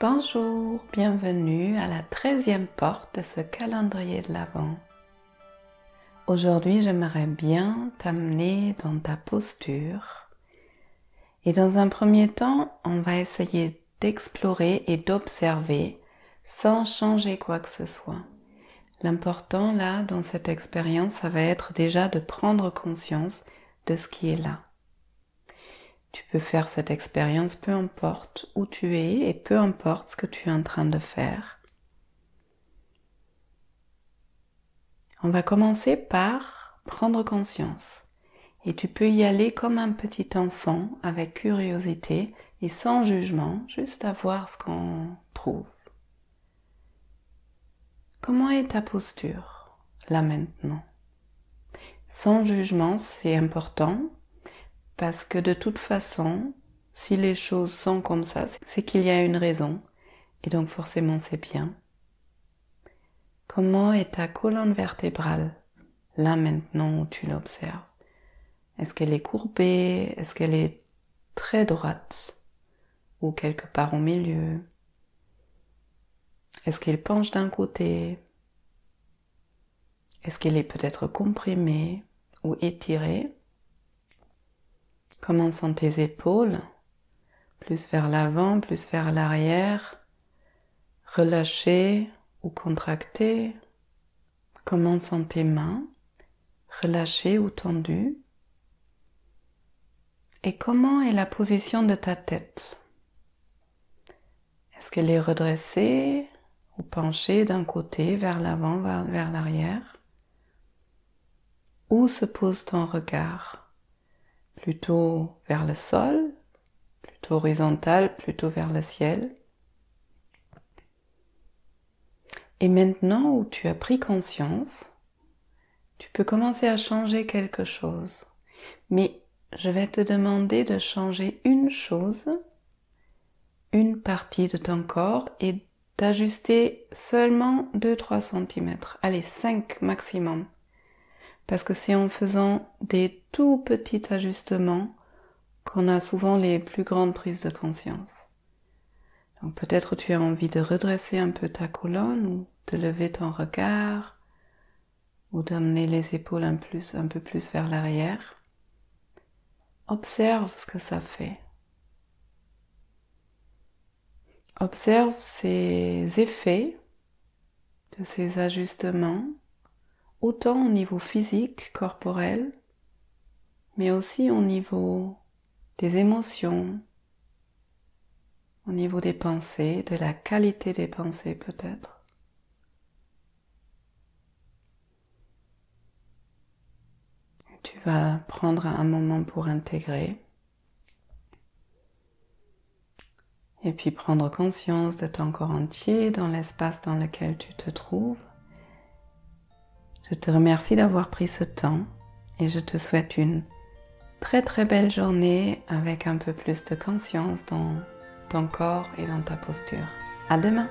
Bonjour, bienvenue à la treizième porte de ce calendrier de l'Avent. Aujourd'hui, j'aimerais bien t'amener dans ta posture. Et dans un premier temps, on va essayer d'explorer et d'observer sans changer quoi que ce soit. L'important là, dans cette expérience, ça va être déjà de prendre conscience de ce qui est là. Tu peux faire cette expérience peu importe où tu es et peu importe ce que tu es en train de faire. On va commencer par prendre conscience. Et tu peux y aller comme un petit enfant avec curiosité et sans jugement, juste à voir ce qu'on trouve. Comment est ta posture là maintenant? Sans jugement, c'est important parce que de toute façon, si les choses sont comme ça, c'est qu'il y a une raison. Et donc forcément c'est bien. Comment est ta colonne vertébrale là maintenant où tu l'observes? Est-ce qu'elle est courbée? Est-ce qu'elle est très droite? Ou quelque part au milieu? Est-ce qu'elle penche d'un côté? Est-ce qu'elle est peut-être comprimée ou étirée? Comment sont tes épaules Plus vers l'avant, plus vers l'arrière. Relâchées ou contractées. Comment sont tes mains Relâchées ou tendues. Et comment est la position de ta tête? Est-ce qu'elle est redressée ou penchée d'un côté vers l'avant, vers l'arrière? Où se pose ton regard? Plutôt vers le sol, plutôt horizontal, plutôt vers le ciel. Et maintenant où tu as pris conscience, tu peux commencer à changer quelque chose. Mais je vais te demander de changer une chose, une partie de ton corps et d'ajuster seulement 2-3 cm. Allez, 5 maximum. Parce que c'est en faisant des tout petits ajustements qu'on a souvent les plus grandes prises de conscience. Donc peut-être tu as envie de redresser un peu ta colonne ou de lever ton regard ou d'amener les épaules un, peu plus vers l'arrière. Observe ce que ça fait. Observe ces effets de ces ajustements autant au niveau physique, corporel, mais aussi au niveau des émotions, au niveau des pensées, de la qualité des pensées peut-être. Tu vas prendre un moment pour intégrer et puis prendre conscience de ton corps entier dans l'espace dans lequel tu te trouves. Je te remercie d'avoir pris ce temps et je te souhaite une très très belle journée avec un peu plus de conscience dans ton corps et dans ta posture. À demain!